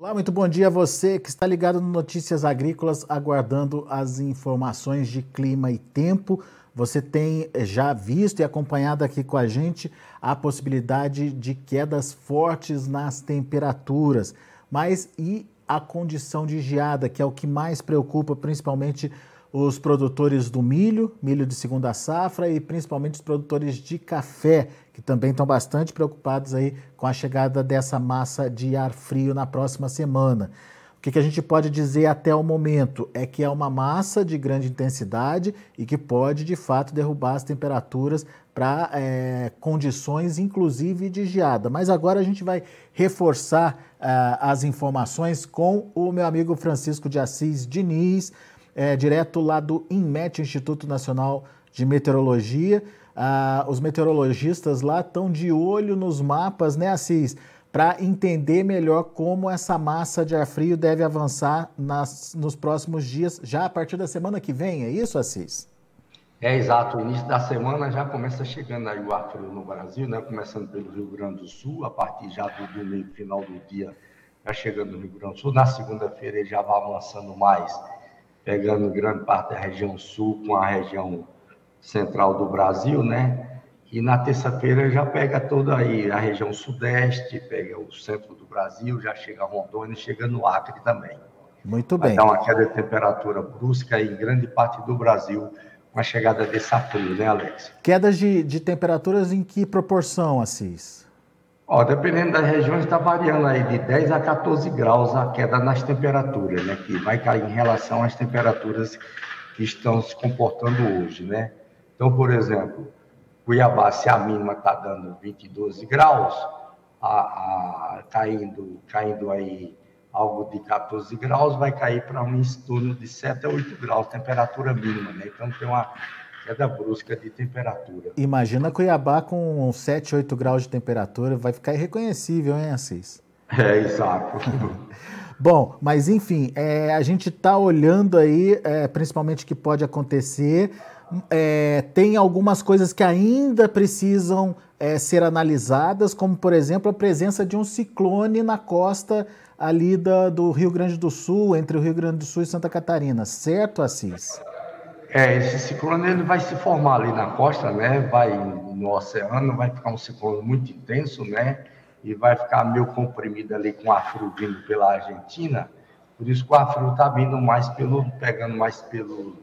Olá, muito bom dia a você que está ligado no Notícias Agrícolas, aguardando as informações de clima e tempo. Você tem já visto e acompanhado aqui com a gente a possibilidade de quedas fortes nas temperaturas, mas e a condição de geada, que é o que mais preocupa principalmente os produtores do milho, milho de segunda safra e principalmente os produtores de café, que também estão bastante preocupados aí com a chegada dessa massa de ar frio na próxima semana. O que, que, a gente pode dizer até o momento é que é uma massa de grande intensidade e que pode, de fato, derrubar as temperaturas para é, condições, inclusive, de geada. Mas agora a gente vai reforçar uh, as informações com o meu amigo Francisco de Assis Diniz, é, direto lá do INMET, Instituto Nacional de Meteorologia. Ah, os meteorologistas lá estão de olho nos mapas, né, Assis? Para entender melhor como essa massa de ar frio deve avançar nas, nos próximos dias, já a partir da semana que vem, é isso, Assis? É exato, o início da semana já começa chegando aí o ar frio no Brasil, né? Começando pelo Rio Grande do Sul, a partir já do domingo, final do dia, já chegando no Rio Grande do Sul. Na segunda-feira ele já vai avançando mais pegando grande parte da região sul com a região central do Brasil, né? E na terça-feira já pega toda aí a região sudeste, pega o centro do Brasil, já chega a Rondônia, chega no Acre também. Muito bem. Vai dar uma queda de temperatura brusca em grande parte do Brasil com a chegada desse frio, né, Alex? Quedas de, de temperaturas em que proporção, Assis? Ó, dependendo das regiões, está variando aí de 10 a 14 graus a queda nas temperaturas, né? Que vai cair em relação às temperaturas que estão se comportando hoje, né? Então, por exemplo, Cuiabá, se a mínima está dando 22 graus, a, a, caindo, caindo aí algo de 14 graus, vai cair para um torno de 7 a 8 graus, temperatura mínima, né? Então tem uma queda brusca de temperatura. Imagina Cuiabá com 7, 8 graus de temperatura, vai ficar irreconhecível, hein, Assis? É, exato. Bom, mas enfim, é, a gente está olhando aí, é, principalmente o que pode acontecer. É, tem algumas coisas que ainda precisam é, ser analisadas, como por exemplo a presença de um ciclone na costa ali da, do Rio Grande do Sul, entre o Rio Grande do Sul e Santa Catarina, certo, Assis? É, esse ciclone ele vai se formar ali na costa, né? Vai no oceano, vai ficar um ciclone muito intenso, né? E vai ficar meio comprimido ali com ar frio vindo pela Argentina. Por isso que o ar frio está vindo mais pelo, pegando mais pelo,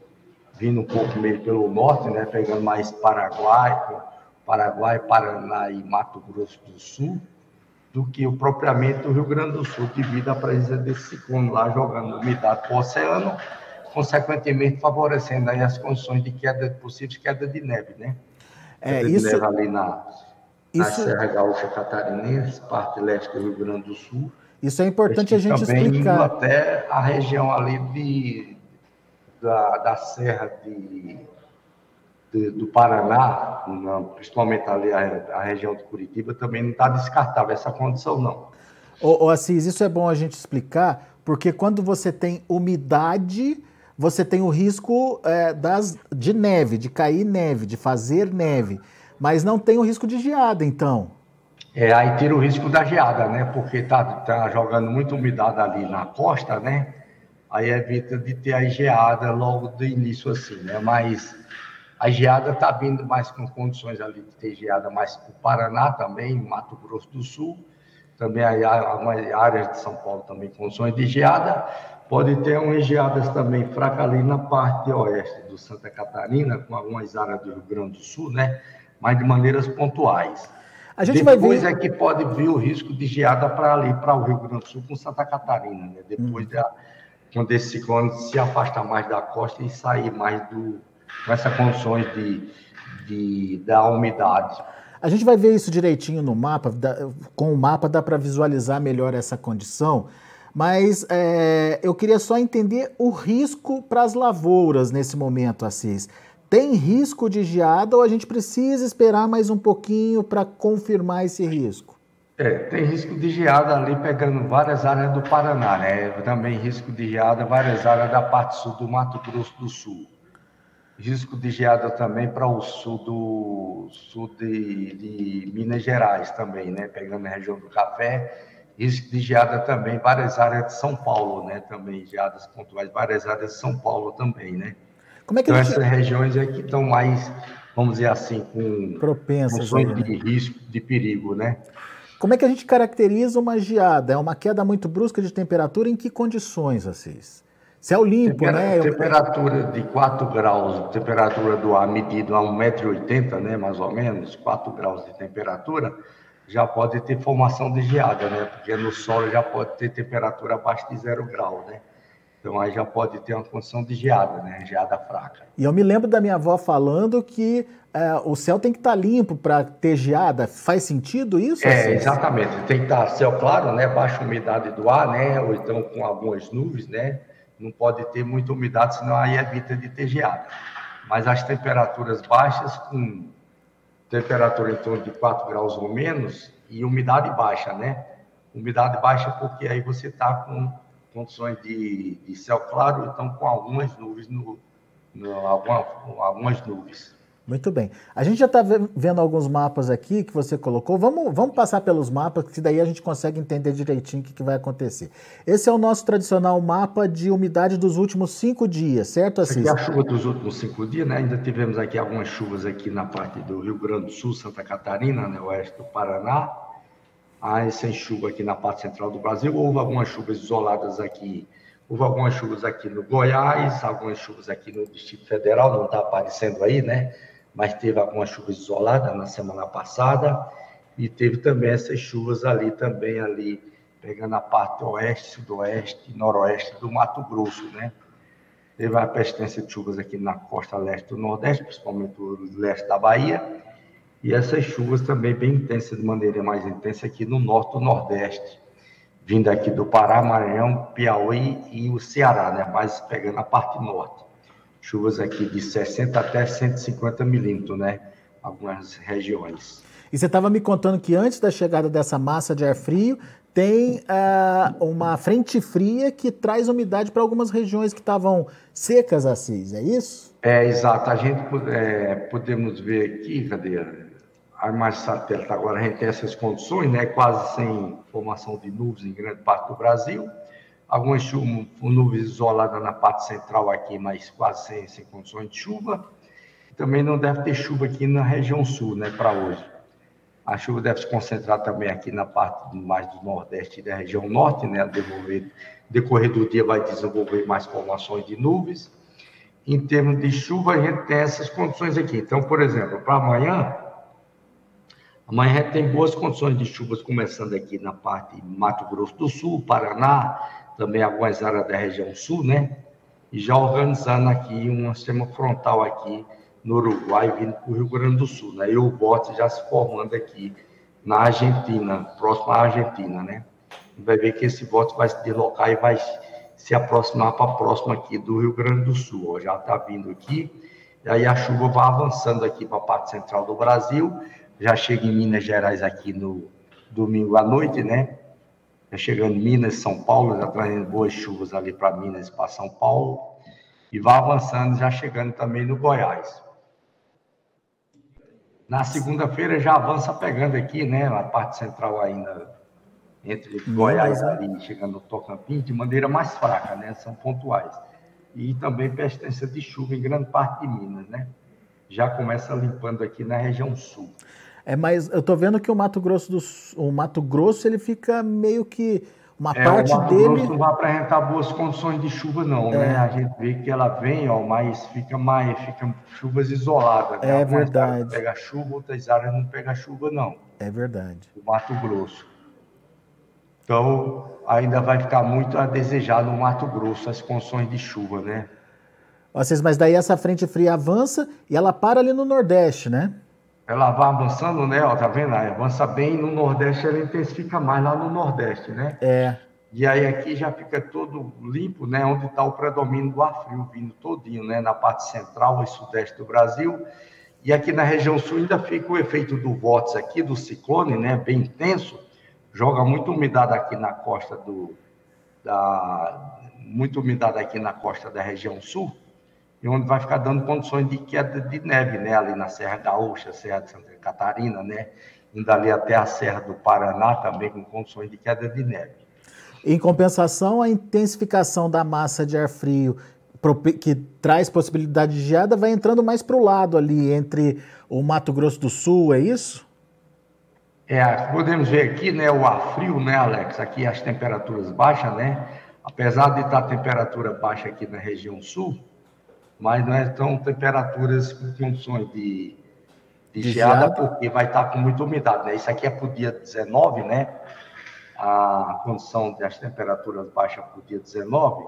vindo um pouco meio pelo norte, né? Pegando mais Paraguai, Paraguai, Paraná e Mato Grosso do Sul, do que o propriamente o Rio Grande do Sul, devido à presença desse ciclone lá jogando umidade para o oceano consequentemente favorecendo aí as condições de queda, possível queda de neve, né? É, queda isso... de neve ali na, isso... na Serra Gaúcha Catarinense, parte leste do Rio Grande do Sul. Isso é importante a gente também explicar. Indo até a região ali de, da, da Serra de, de do Paraná, principalmente ali a, a, região de Curitiba, também não está descartável essa condição, não. Ô, ô Assis, isso é bom a gente explicar, porque quando você tem umidade você tem o risco é, das, de neve, de cair neve, de fazer neve, mas não tem o risco de geada, então. É, aí tira o risco da geada, né? Porque tá, tá jogando muita umidade ali na costa, né? Aí evita de ter a geada logo do início assim, né? Mas a geada está vindo mais com condições ali de ter geada mais para o Paraná também, Mato Grosso do Sul, também algumas áreas de São Paulo também condições de geada, Pode ter umas geadas também fracas ali na parte oeste do Santa Catarina, com algumas áreas do Rio Grande do Sul, né? Mas de maneiras pontuais. A gente Depois vai ver... é que pode vir o risco de geada para ali, para o Rio Grande do Sul com Santa Catarina, né? Depois hum. da, quando esse ciclone se afasta mais da costa e sair mais do, com essas condições de, de, da umidade. A gente vai ver isso direitinho no mapa, com o mapa dá para visualizar melhor essa condição. Mas é, eu queria só entender o risco para as lavouras nesse momento, Assis. Tem risco de geada ou a gente precisa esperar mais um pouquinho para confirmar esse risco? É, tem risco de geada ali pegando várias áreas do Paraná, né? Também risco de geada várias áreas da parte sul do Mato Grosso do Sul. Risco de geada também para o sul do sul de, de Minas Gerais também, né? Pegando a região do café de geada também, várias áreas de São Paulo, né? Também geadas pontuais, várias áreas de São Paulo também, né? Como é que então, gente... essas regiões é que estão mais, vamos dizer assim, com propensas né? de risco, de perigo, né? Como é que a gente caracteriza uma geada? É uma queda muito brusca de temperatura em que condições, Assis? Céu limpo, Tempera né? Temperatura de 4 graus, temperatura do ar medido a 1,80m, né, mais ou menos, 4 graus de temperatura, já pode ter formação de geada, né? Porque no solo já pode ter temperatura abaixo de zero grau, né? Então aí já pode ter uma condição de geada, né? Geada fraca. E eu me lembro da minha avó falando que é, o céu tem que estar tá limpo para ter geada. Faz sentido isso? É, assim? exatamente. Tem que estar tá céu claro, né? Baixa umidade do ar, né? Ou então com algumas nuvens, né? Não pode ter muita umidade, senão aí evita de ter geada. Mas as temperaturas baixas, com temperatura em torno de 4 graus ou menos, e umidade baixa, né? Umidade baixa porque aí você está com condições de, de, céu claro, então com algumas nuvens, no, no alguma, algumas nuvens. Muito bem. A gente já está vendo alguns mapas aqui que você colocou. Vamos, vamos passar pelos mapas, que daí a gente consegue entender direitinho o que, que vai acontecer. Esse é o nosso tradicional mapa de umidade dos últimos cinco dias, certo, Assis? Aqui a chuva dos últimos cinco dias, né? Ainda tivemos aqui algumas chuvas aqui na parte do Rio Grande do Sul, Santa Catarina, né? oeste do Paraná. Aí sem chuva aqui na parte central do Brasil. Houve algumas chuvas isoladas aqui. Houve algumas chuvas aqui no Goiás, algumas chuvas aqui no Distrito Federal, não está aparecendo aí, né? Mas teve algumas chuvas isoladas na semana passada e teve também essas chuvas ali também ali pegando a parte oeste, sudoeste e noroeste do Mato Grosso, né? Teve a persistência de chuvas aqui na costa leste do Nordeste, principalmente o leste da Bahia, e essas chuvas também bem intensas, de maneira mais intensa aqui no norte do Nordeste, vindo aqui do Pará, Maranhão, Piauí e o Ceará, né? Mais pegando a parte norte chuvas aqui de 60 até 150 milímetros, né? Algumas regiões. E você estava me contando que antes da chegada dessa massa de ar frio, tem uh, uma frente fria que traz umidade para algumas regiões que estavam secas, Assis, é isso? É, exato. A gente é, podemos ver aqui, cadê? A imagem satélite agora a gente tem essas condições, né? Quase sem formação de nuvens em grande parte do Brasil algumas nuvens isoladas na parte central aqui, mas quase sem, sem condições de chuva. Também não deve ter chuva aqui na região sul, né, para hoje. A chuva deve se concentrar também aqui na parte mais do nordeste e da região norte, né, desenvolver, decorrer do dia vai desenvolver mais formações de nuvens. Em termos de chuva, a gente tem essas condições aqui. Então, por exemplo, para amanhã, amanhã tem boas condições de chuvas começando aqui na parte Mato Grosso do Sul, Paraná, também algumas áreas da região sul, né? E já organizando aqui um sistema frontal aqui no Uruguai, vindo para o Rio Grande do Sul, né? E o bote já se formando aqui na Argentina, próximo à Argentina, né? Vai ver que esse bote vai se deslocar e vai se aproximar para próximo aqui do Rio Grande do Sul. Ó, já está vindo aqui, e aí a chuva vai avançando aqui para a parte central do Brasil, já chega em Minas Gerais aqui no domingo à noite, né? Já chegando Minas, São Paulo, já trazendo boas chuvas ali para Minas e para São Paulo, e vai avançando, já chegando também no Goiás. Na segunda-feira já avança pegando aqui, né, na parte central ainda, entre Goiás ali, chegando no Tocantins, de maneira mais fraca, né, são pontuais. E também persistência de chuva em grande parte de Minas, né. Já começa limpando aqui na região sul. É, mas eu tô vendo que o Mato Grosso do o Mato Grosso ele fica meio que uma é, parte o Mato dele Grosso não vai apresentar boas condições de chuva não, né? é. né? A gente vê que ela vem, ó, mas fica mais fica chuvas isoladas, né? É Algumas verdade. Pega chuva, outras áreas não pega chuva não. É verdade. O Mato Grosso. Então, ainda vai ficar muito a desejar no Mato Grosso as condições de chuva, né? Vocês, mas daí essa frente fria avança e ela para ali no Nordeste, né? Ela vai avançando, né? Ó, tá vendo? Ela avança bem no Nordeste, ela intensifica mais lá no Nordeste, né? É. E aí aqui já fica todo limpo, né? Onde está o predomínio do ar frio vindo todinho, né? Na parte central e sudeste do Brasil. E aqui na região sul ainda fica o efeito do vórtice aqui, do ciclone, né? Bem intenso. Joga muita umidade aqui na costa do... Da, muita umidade aqui na costa da região sul e onde vai ficar dando condições de queda de neve, né? Ali na Serra Gaúcha, Serra de Santa Catarina, né? indo ali até a Serra do Paraná, também com condições de queda de neve. Em compensação, a intensificação da massa de ar frio que traz possibilidade de geada vai entrando mais para o lado ali, entre o Mato Grosso do Sul, é isso? É, podemos ver aqui, né, o ar frio, né, Alex? Aqui as temperaturas baixas, né? Apesar de estar a temperatura baixa aqui na região sul, mas não é tão temperaturas com condições de, de, de geada, geada, porque vai estar com muita umidade, né? Isso aqui é para o dia 19, né? A condição das temperaturas baixas para o dia 19.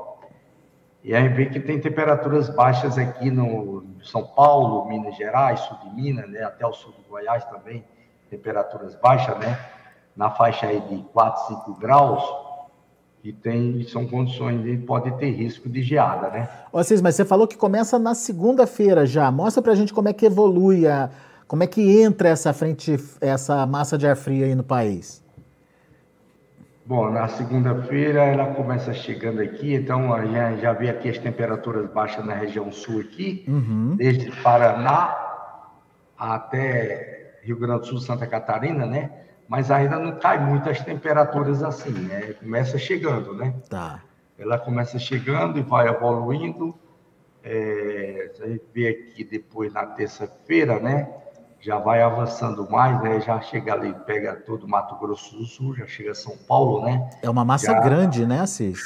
E aí vê que tem temperaturas baixas aqui no São Paulo, Minas Gerais, sul de Minas, né? Até o sul do Goiás também temperaturas baixas, né? Na faixa aí de 4, 5 graus, e tem, são condições de pode ter risco de geada, né? Ô, Cis, mas você falou que começa na segunda-feira já. Mostra pra gente como é que evolui, a, como é que entra essa frente, essa massa de ar frio aí no país. Bom, na segunda-feira ela começa chegando aqui, então já, já vê aqui as temperaturas baixas na região sul aqui, uhum. desde Paraná até Rio Grande do Sul, Santa Catarina, né? Mas ainda não cai muitas temperaturas assim, né? Começa chegando, né? Tá. Ela começa chegando e vai evoluindo. É, a gente vê aqui depois na terça-feira, né? Já vai avançando mais, né? Já chega ali, pega todo o Mato Grosso do Sul, já chega a São Paulo, né? É uma massa já... grande, né, Assis?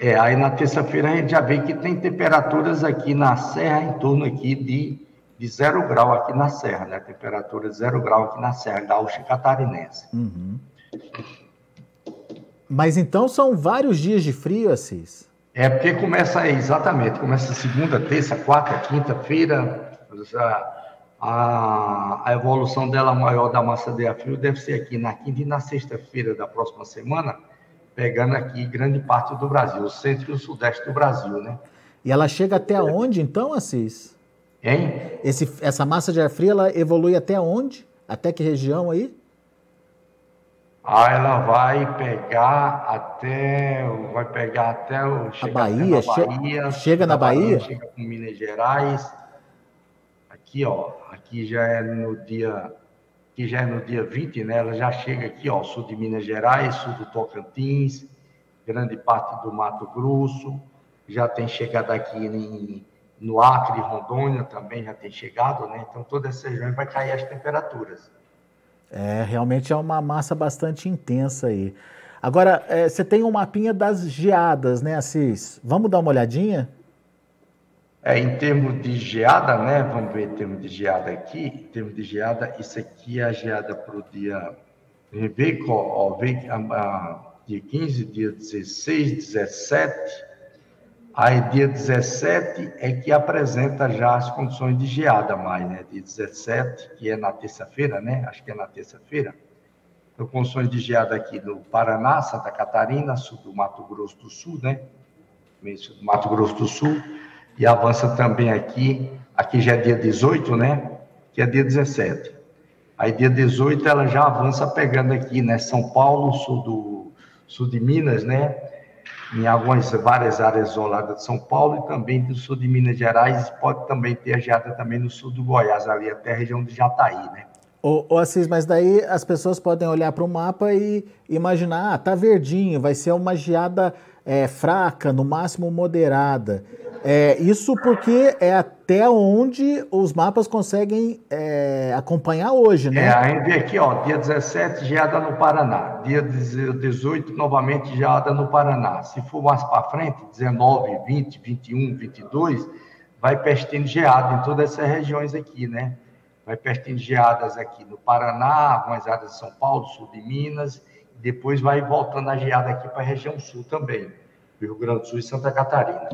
É, aí na terça-feira a gente já vê que tem temperaturas aqui na serra em torno aqui de de zero grau aqui na Serra, né? Temperatura de zero grau aqui na Serra, gaúcha catarinense. Uhum. Mas então são vários dias de frio, Assis? É porque começa exatamente, começa segunda, terça, quarta, quinta-feira, a, a evolução dela maior da massa de ar frio deve ser aqui na quinta e na sexta-feira da próxima semana, pegando aqui grande parte do Brasil, o centro e o sudeste do Brasil, né? E ela chega até é. onde então, Assis? Hein? Esse, essa massa de ar frio, ela evolui até onde? Até que região aí? Ah, ela vai pegar até, vai pegar até o a Bahia, na Bahia, che chega na Bahia, Bahia, chega com Minas Gerais. Aqui, ó, aqui já é no dia, aqui já é no dia 20, né? Ela já chega aqui, ó, sul de Minas Gerais, sul do Tocantins, grande parte do Mato Grosso, já tem chegado aqui em no Acre Rondônia também já tem chegado, né? Então toda essa região vai cair as temperaturas. É, realmente é uma massa bastante intensa aí. Agora, é, você tem um mapinha das geadas, né, Assis? Vamos dar uma olhadinha? É, em termos de geada, né? Vamos ver em termos de geada aqui. Em termos de geada, isso aqui é a geada para o dia. Vê, ó, vê, a, a, dia 15, dia 16, 17, Aí, dia 17 é que apresenta já as condições de geada mais, né? Dia 17, que é na terça-feira, né? Acho que é na terça-feira. Então, condições de geada aqui no Paraná, Santa Catarina, sul do Mato Grosso do Sul, né? Sul do Mato Grosso do Sul. E avança também aqui, aqui já é dia 18, né? Que é dia 17. Aí, dia 18, ela já avança pegando aqui, né? São Paulo, sul do sul de Minas, né? Em algumas várias áreas isoladas de São Paulo e também do sul de Minas Gerais, pode também ter geada também no sul do Goiás, ali até a região de Jataí, né? Ô, ô Assis, mas daí as pessoas podem olhar para o mapa e imaginar, ah, tá verdinho, vai ser uma geada é, fraca, no máximo moderada. É, isso porque é até onde os mapas conseguem é, acompanhar hoje, né? É, a gente vê aqui, ó, dia 17, geada no Paraná. Dia 18, novamente, geada no Paraná. Se for mais para frente, 19, 20, 21, 22, vai pertinho geada em todas essas regiões aqui, né? Vai pertinho geadas aqui no Paraná, algumas áreas de São Paulo, sul de Minas, e depois vai voltando a geada aqui para a região sul também. Rio Grande do Sul e Santa Catarina.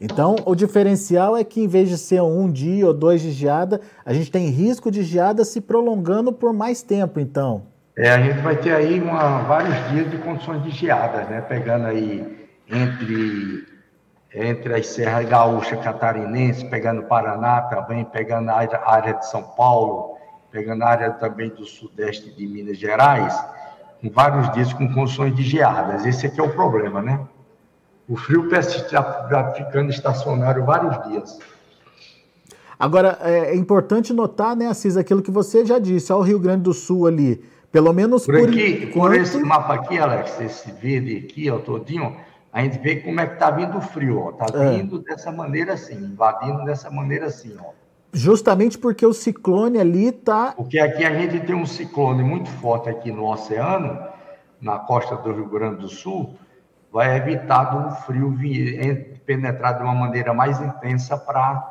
Então, o diferencial é que em vez de ser um dia ou dois de geada, a gente tem risco de geada se prolongando por mais tempo, então. É, a gente vai ter aí uma, vários dias de condições de geadas, né? Pegando aí entre, entre as Serras Gaúcha Catarinense, pegando Paraná também, pegando a área, a área de São Paulo, pegando a área também do sudeste de Minas Gerais, com vários dias com condições de geadas. Esse aqui é o problema, né? O frio está ficando estacionário vários dias. Agora, é, é importante notar, né, Assis, aquilo que você já disse, ao Rio Grande do Sul ali, pelo menos por, por aqui, enquanto... por esse mapa aqui, Alex, esse verde aqui, ó, todinho, a gente vê como é que tá vindo o frio, ó, tá é. vindo dessa maneira assim, invadindo dessa maneira assim, ó. Justamente porque o ciclone ali tá... Porque aqui a gente tem um ciclone muito forte aqui no oceano, na costa do Rio Grande do Sul, vai evitar do frio penetrar de uma maneira mais intensa para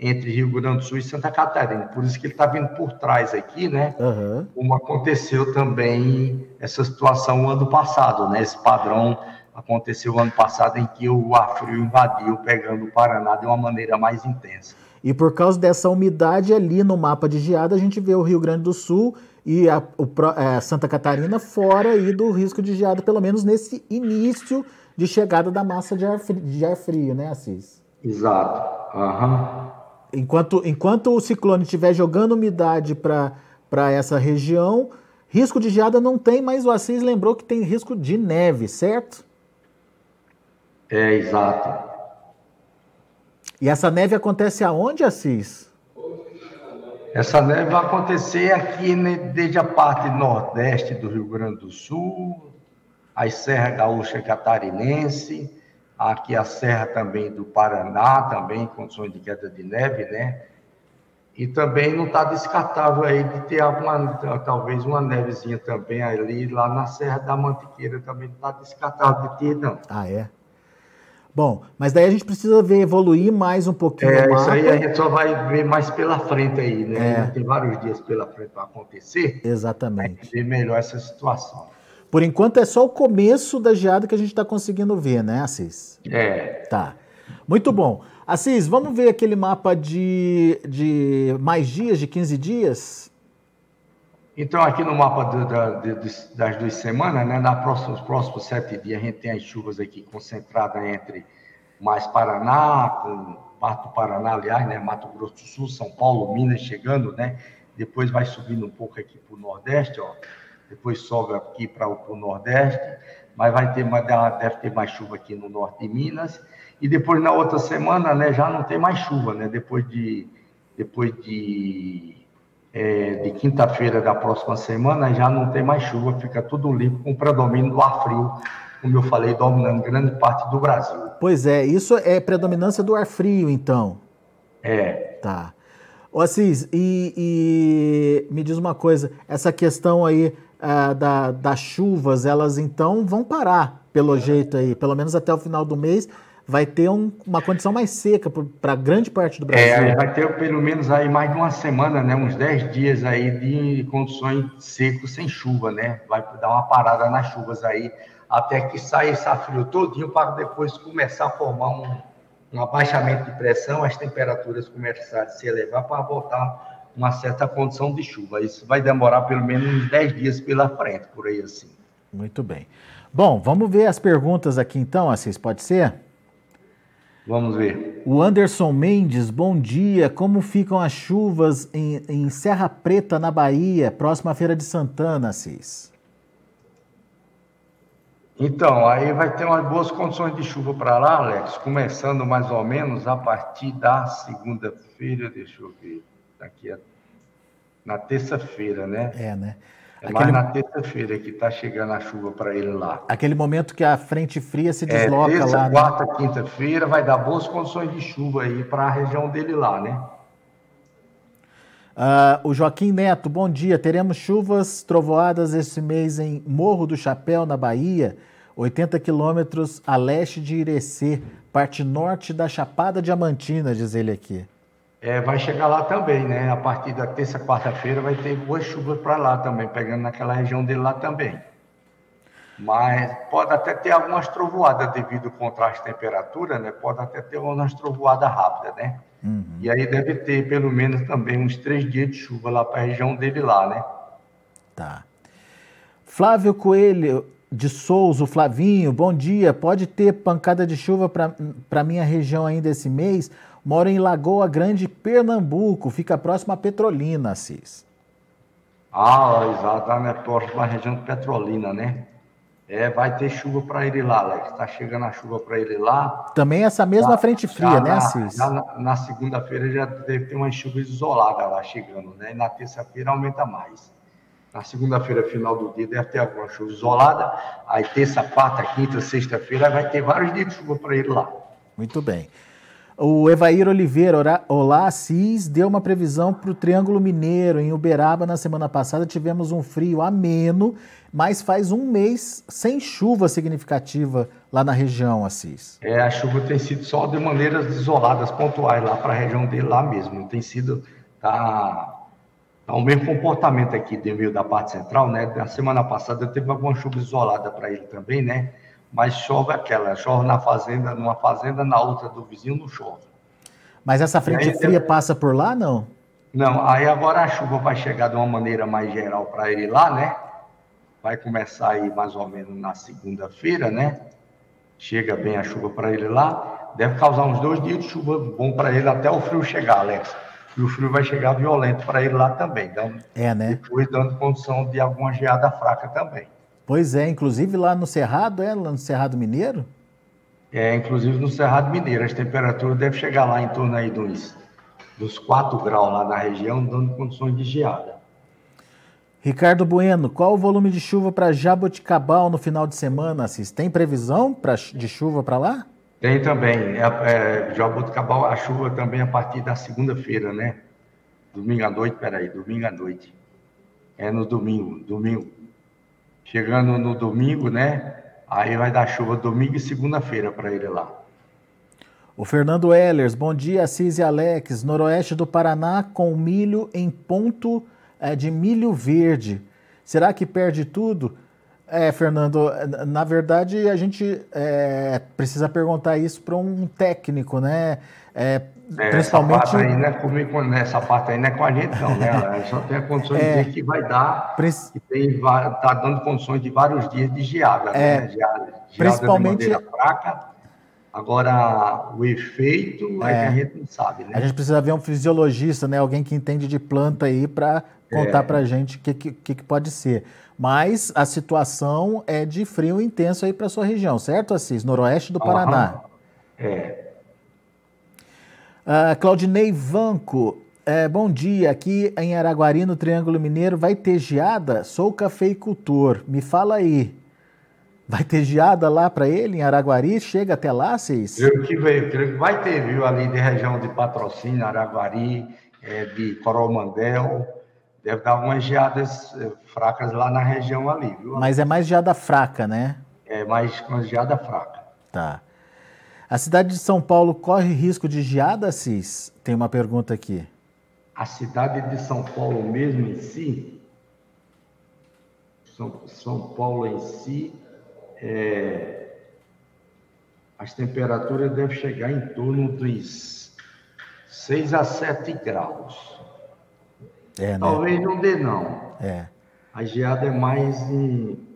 entre Rio Grande do Sul e Santa Catarina. Por isso que ele está vindo por trás aqui, né? Uhum. Como aconteceu também essa situação no ano passado, né? Esse padrão aconteceu ano passado em que o ar frio invadiu, pegando o Paraná de uma maneira mais intensa. E por causa dessa umidade ali no mapa de geada, a gente vê o Rio Grande do Sul e a, o, é, Santa Catarina fora aí do risco de geada, pelo menos nesse início de chegada da massa de ar frio, de ar frio né, Assis? Exato. Uhum. Enquanto, enquanto o ciclone estiver jogando umidade para essa região, risco de geada não tem, mas o Assis lembrou que tem risco de neve, certo? É, exato. E essa neve acontece aonde, Assis? Essa neve vai acontecer aqui desde a parte nordeste do Rio Grande do Sul, a Serra Gaúcha Catarinense, aqui a Serra também do Paraná, também condições de queda de neve, né? E também não está descartável aí de ter alguma, talvez uma nevezinha também ali, lá na Serra da Mantiqueira também não está descartável de ter, não. Ah, é? Bom, mas daí a gente precisa ver evoluir mais um pouquinho. É, isso aí a gente só vai ver mais pela frente aí, né? É. Tem vários dias pela frente para acontecer. Exatamente. Ver melhor essa situação. Por enquanto é só o começo da geada que a gente está conseguindo ver, né, Assis? É. Tá. Muito bom. Assis, vamos ver aquele mapa de, de mais dias, de 15 dias? Então, aqui no mapa do, da, de, das duas semanas, né, nos próximos, próximos sete dias, a gente tem as chuvas aqui concentradas entre mais Paraná, com parte do Paraná, aliás, né, Mato Grosso do Sul, São Paulo, Minas chegando, né? Depois vai subindo um pouco aqui para o Nordeste, ó depois sobe aqui para o Nordeste, mas vai ter, deve ter mais chuva aqui no norte de Minas, e depois na outra semana, né, já não tem mais chuva, né, depois de, depois de, é, de quinta-feira da próxima semana, já não tem mais chuva, fica tudo limpo, com predomínio do ar frio, como eu falei, dominando grande parte do Brasil. Pois é, isso é predominância do ar frio, então? É. Tá. Ô Assis, e, e me diz uma coisa, essa questão aí uh, da, das chuvas, elas então vão parar, pelo jeito aí, pelo menos até o final do mês, vai ter um, uma condição mais seca para grande parte do Brasil. É, vai ter pelo menos aí mais de uma semana, né, uns 10 dias aí de condições secas sem chuva, né? Vai dar uma parada nas chuvas aí, até que saia esse frio todinho para depois começar a formar um, um abaixamento de pressão, as temperaturas começarem a se elevar para voltar uma certa condição de chuva. Isso vai demorar pelo menos uns 10 dias pela frente, por aí assim. Muito bem. Bom, vamos ver as perguntas aqui então, Assis, pode ser? Vamos ver. O Anderson Mendes, bom dia. Como ficam as chuvas em, em Serra Preta, na Bahia, próxima feira de Santana, Assis? Então, aí vai ter umas boas condições de chuva para lá, Alex, começando mais ou menos a partir da segunda-feira, deixa eu ver daqui a, na terça-feira, né? É, né? É Aquele... na terça-feira que está chegando a chuva para ele lá. Aquele momento que a frente fria se é, desloca é, terça, lá. Né? Quarta, né? quinta-feira vai dar boas condições de chuva aí para a região dele lá, né? Uh, o Joaquim Neto, bom dia. Teremos chuvas trovoadas esse mês em Morro do Chapéu, na Bahia, 80 quilômetros a leste de Irecê, parte norte da Chapada Diamantina, diz ele aqui. É, vai chegar lá também, né? A partir da terça, quarta-feira vai ter boas chuvas para lá também, pegando naquela região dele lá também. Mas pode até ter algumas trovoadas devido ao contraste de temperatura, né? Pode até ter umas trovoadas rápidas, né? Uhum. E aí deve ter pelo menos também uns três dias de chuva lá para a região dele lá, né? Tá. Flávio Coelho de Souza, Flavinho, bom dia. Pode ter pancada de chuva para minha região ainda esse mês? Moro em Lagoa Grande, Pernambuco, fica próximo a Petrolina, Assis. Ah, exato, né? Próximo à região de Petrolina, né? É, vai ter chuva para ele lá, Alex. Está chegando a chuva para ele lá. Também essa mesma já, frente fria, né, Assis? Na, na segunda-feira já deve ter uma chuva isolada lá chegando, né? E na terça-feira aumenta mais. Na segunda-feira, final do dia, deve ter alguma chuva isolada. Aí terça, quarta, quinta, sexta-feira vai ter vários dias de chuva para ele lá. Muito bem. O Evair Oliveira, Olá Assis, deu uma previsão para o Triângulo Mineiro. Em Uberaba, na semana passada, tivemos um frio ameno, mas faz um mês sem chuva significativa lá na região, Assis. É, a chuva tem sido só de maneiras isoladas, pontuais, lá para a região dele, lá mesmo. Não tem sido. Tá, tá o mesmo comportamento aqui de meio da parte central, né? Na semana passada teve alguma chuva isolada para ele também, né? mas chove aquela, chove na fazenda, numa fazenda, na outra do vizinho não chove. Mas essa frente aí, fria passa por lá, não? Não, aí agora a chuva vai chegar de uma maneira mais geral para ele lá, né? Vai começar aí mais ou menos na segunda-feira, né? Chega bem a chuva para ele lá. Deve causar uns dois dias de chuva bom para ele até o frio chegar, Alex. E o frio vai chegar violento para ele lá também. Dando, é, né? Depois dando condição de alguma geada fraca também. Pois é, inclusive lá no Cerrado, é? Lá no Cerrado Mineiro? É, inclusive no Cerrado Mineiro, as temperaturas devem chegar lá em torno aí dos, dos 4 graus lá na região, dando condições de geada. Ricardo Bueno, qual o volume de chuva para Jaboticabal no final de semana, Assis? Tem previsão pra, de chuva para lá? Tem também. É, é, Jaboticabal, a chuva também a partir da segunda-feira, né? Domingo à noite, peraí, domingo à noite. É no domingo, domingo. Chegando no domingo, né? Aí vai dar chuva domingo e segunda-feira para ele lá. O Fernando Ehlers, bom dia, Assis e Alex. Noroeste do Paraná com milho em ponto é, de milho verde. Será que perde tudo? É, Fernando, na verdade a gente é, precisa perguntar isso para um técnico, né? É, é, principalmente. Essa parte aí não é comigo, né? essa parte aí não é com a gente, não, né? Ela só tem a condição de é. dizer que vai dar, que está dando condições de vários dias de geada, é, né? Geada, geada principalmente. De fraca. Agora, o efeito é, é, que a gente não sabe, né? A gente precisa ver um fisiologista, né? Alguém que entende de planta aí para contar é. para a gente o que, que, que pode ser. Mas a situação é de frio intenso aí para sua região, certo, Assis? Noroeste do Paraná. É. Uh, Claudinei Vanco, é, bom dia. Aqui em Araguari, no Triângulo Mineiro, vai ter geada? Sou cafeicultor. Me fala aí. Vai ter geada lá para ele em Araguari? Chega até lá, Cis? Veio, creio que vai ter, viu? Ali de região de patrocínio, Araguari, é, de Coromandel. Deve dar umas geadas é, fracas lá na região ali, viu? Mas é mais geada fraca, né? É mais uma geada fraca. Tá. A cidade de São Paulo corre risco de geada, Cis? Tem uma pergunta aqui. A cidade de São Paulo mesmo em si, São, São Paulo em si, é, as temperaturas devem chegar em torno dos 6 a 7 graus. É, né? Talvez não dê, não. É. A geada é mais em.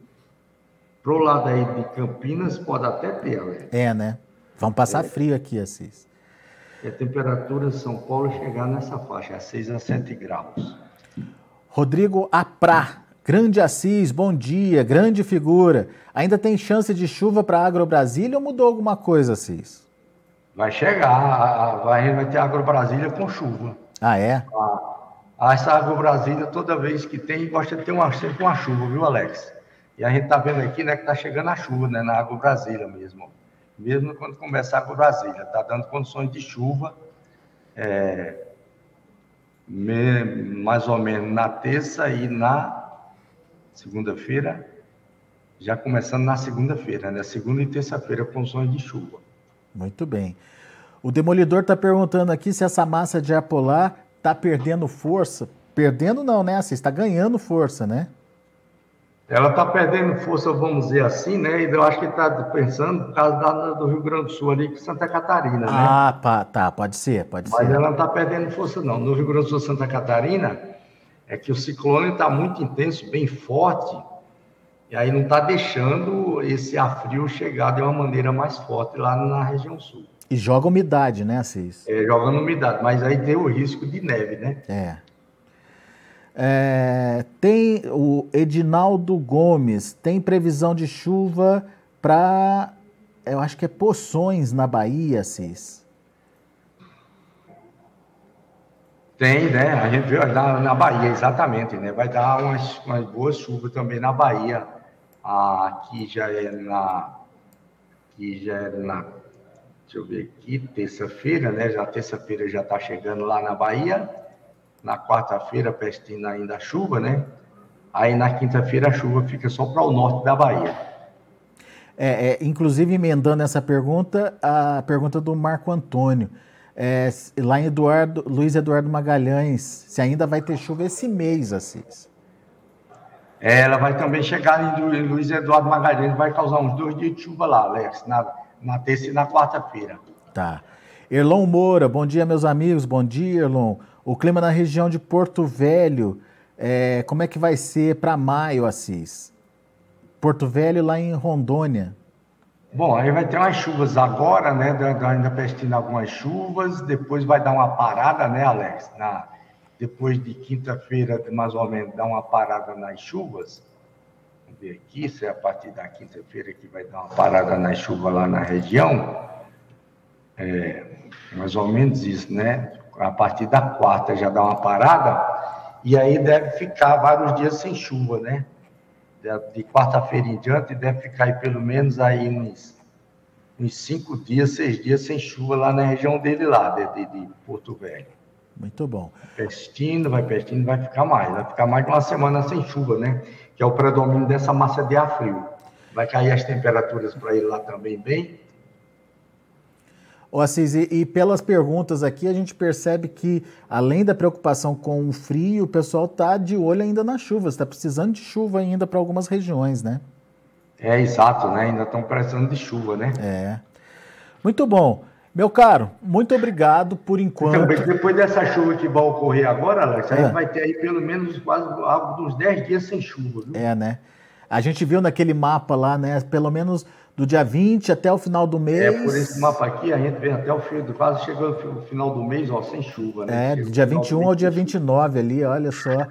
Pro lado aí de Campinas, pode até ter, Alex. É, né? Vamos passar é. frio aqui, Assis. E a temperatura de São Paulo chegar nessa faixa, a 6 a 7 graus. Rodrigo Aprá, grande Assis, bom dia, grande figura. Ainda tem chance de chuva para Agro Brasília ou mudou alguma coisa, Assis? Vai chegar, vai, vai ter Agro Brasília com chuva. Ah, é? Ah, essa Agro Brasília, toda vez que tem, gosta de ter uma, sempre uma chuva, viu, Alex? E a gente tá vendo aqui, né, que tá chegando a chuva, né, na Agro Brasília mesmo mesmo quando começar por Brasília. Está dando condições de chuva, é, me, mais ou menos na terça e na segunda-feira, já começando na segunda-feira, né? Segunda e terça-feira, condições de chuva. Muito bem. O Demolidor está perguntando aqui se essa massa de ar polar está perdendo força. Perdendo não, né? Você está ganhando força, né? ela está perdendo força, vamos dizer assim, né? E eu acho que está pensando por causa da, do Rio Grande do Sul ali com Santa Catarina, né? Ah, tá, pode ser, pode Mas ser. Mas ela não está perdendo força, não. No Rio Grande do Sul, Santa Catarina, é que o ciclone está muito intenso, bem forte, e aí não está deixando esse ar frio chegar de uma maneira mais forte lá na região sul. E joga umidade, né, Assis? É, jogando umidade, mas aí tem o risco de neve, né? É. É, tem o Edinaldo Gomes, tem previsão de chuva para, eu acho que é Poções na Bahia, Cis. Tem, né? A gente viu na, na Bahia, exatamente, né? Vai dar umas, umas boas chuvas também na Bahia. aqui já é na. Aqui já é na. Deixa eu ver aqui, terça-feira, né? Já terça-feira já está chegando lá na Bahia. Na quarta-feira, pestindo ainda a chuva, né? Aí na quinta-feira a chuva fica só para o norte da Bahia. É, é, inclusive, emendando essa pergunta, a pergunta do Marco Antônio. É, lá em Eduardo, Luiz Eduardo Magalhães, se ainda vai ter chuva esse mês, Assis. É, ela vai também chegar em Luiz Eduardo Magalhães, vai causar uns dois dias de chuva lá, Alex, na, na terça e na quarta-feira. Tá. Erlon Moura, bom dia, meus amigos, bom dia, Erlon. O clima na região de Porto Velho, é, como é que vai ser para maio, Assis? Porto Velho, lá em Rondônia. Bom, aí vai ter umas chuvas agora, né? Ainda pestindo algumas chuvas, depois vai dar uma parada, né, Alex? Na, depois de quinta-feira, mais ou menos, dá uma parada nas chuvas. Vamos ver aqui, se é a partir da quinta-feira que vai dar uma parada nas chuvas lá na região. É, mais ou menos isso, né? A partir da quarta já dá uma parada, e aí deve ficar vários dias sem chuva, né? De quarta-feira em diante, deve ficar aí pelo menos aí uns, uns cinco dias, seis dias sem chuva lá na região dele lá, de, de, de Porto Velho. Muito bom. Pestindo, vai pestindo, vai ficar mais. Vai ficar mais de uma semana sem chuva, né? Que é o predomínio dessa massa de ar frio. Vai cair as temperaturas para ele lá também bem. Ô Assis, e, e, pelas perguntas aqui, a gente percebe que, além da preocupação com o frio, o pessoal está de olho ainda nas chuvas, está precisando de chuva ainda para algumas regiões, né? É, exato, né? Ainda estão precisando de chuva, né? É. Muito bom. Meu caro, muito obrigado por enquanto. Então, depois dessa chuva que vai ocorrer agora, Alex, é. a gente vai ter aí pelo menos quase algo uns 10 dias sem chuva, viu? É, né? A gente viu naquele mapa lá, né? Pelo menos do dia 20 até o final do mês. É, por esse mapa aqui, a gente vem até o fim, quase chegando no final do mês, ó, sem chuva, né? É, do dia 21 ao dia 29 ali, olha só.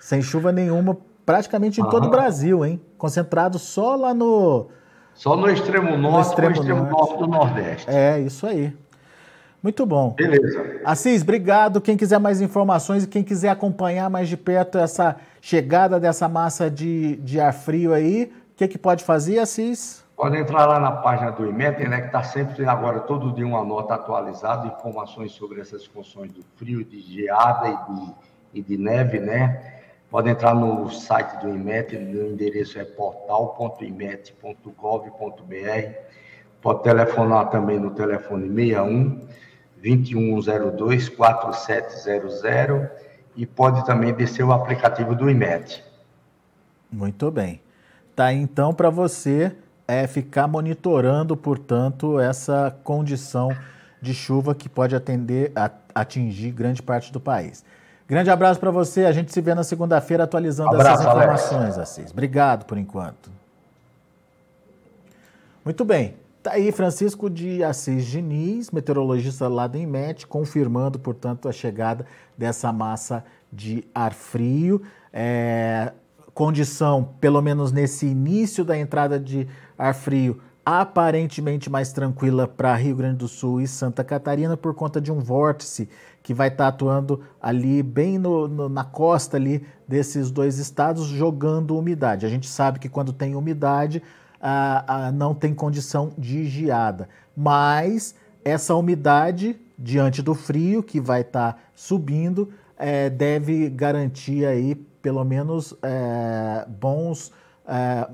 Sem chuva nenhuma, praticamente em Aham. todo o Brasil, hein? Concentrado só lá no. Só no extremo norte, no extremo, extremo norte. norte do Nordeste. É, isso aí. Muito bom. Beleza. Assis, obrigado. Quem quiser mais informações e quem quiser acompanhar mais de perto essa chegada dessa massa de, de ar frio aí, o que, que pode fazer, Assis? Pode entrar lá na página do IMET, né, que está sempre agora todo dia uma nota atualizada, informações sobre essas funções do frio, de geada e de, e de neve, né? Pode entrar no site do IMET, o endereço é portal.imet.gov.br. Pode telefonar também no telefone 61 2102 4700 e pode também descer o aplicativo do IMET. Muito bem. Tá então para você é ficar monitorando, portanto, essa condição de chuva que pode atender, atingir grande parte do país. Grande abraço para você. A gente se vê na segunda-feira atualizando abraço, essas informações, Alex. Assis. Obrigado por enquanto. Muito bem. Está aí Francisco de Assis Diniz, meteorologista lá do IMET, confirmando, portanto, a chegada dessa massa de ar frio. É, condição, pelo menos nesse início da entrada de ar frio, aparentemente mais tranquila para Rio Grande do Sul e Santa Catarina por conta de um vórtice que vai estar tá atuando ali bem no, no, na costa ali desses dois estados, jogando umidade. A gente sabe que quando tem umidade, ah, ah, não tem condição de geada, mas essa umidade, diante do frio que vai estar tá subindo, é, deve garantir aí pelo menos é, bons é,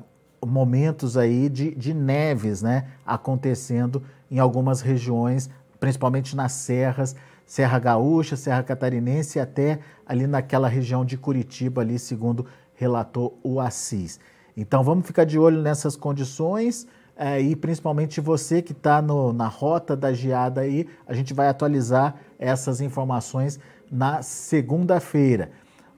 momentos aí de, de neves né, acontecendo em algumas regiões, principalmente nas serras, Serra Gaúcha, Serra Catarinense até ali naquela região de Curitiba, ali, segundo relatou o Assis. Então vamos ficar de olho nessas condições é, e principalmente você que está na rota da geada aí, a gente vai atualizar essas informações na segunda-feira.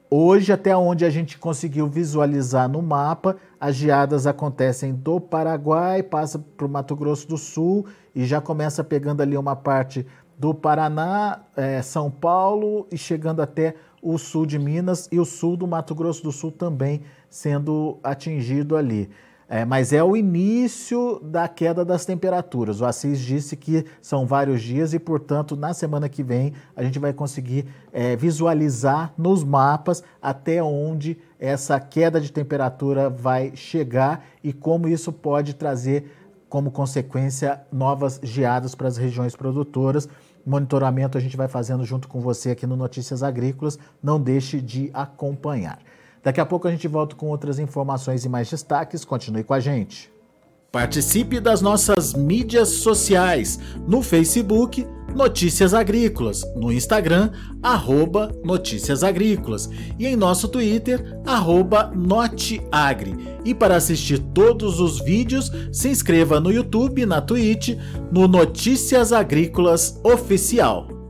Hoje, até onde a gente conseguiu visualizar no mapa, as geadas acontecem do Paraguai, passa para o Mato Grosso do Sul e já começa pegando ali uma parte do Paraná, é, São Paulo e chegando até o sul de Minas e o sul do Mato Grosso do Sul também sendo atingido ali. É, mas é o início da queda das temperaturas. O Assis disse que são vários dias e, portanto, na semana que vem a gente vai conseguir é, visualizar nos mapas até onde essa queda de temperatura vai chegar e como isso pode trazer como consequência novas geadas para as regiões produtoras. Monitoramento a gente vai fazendo junto com você aqui no Notícias Agrícolas. Não deixe de acompanhar. Daqui a pouco a gente volta com outras informações e mais destaques. Continue com a gente. Participe das nossas mídias sociais no Facebook Notícias Agrícolas, no Instagram arroba Notícias Agrícolas e em nosso Twitter arroba Noteagri. E para assistir todos os vídeos, se inscreva no YouTube, na Twitch, no Notícias Agrícolas Oficial.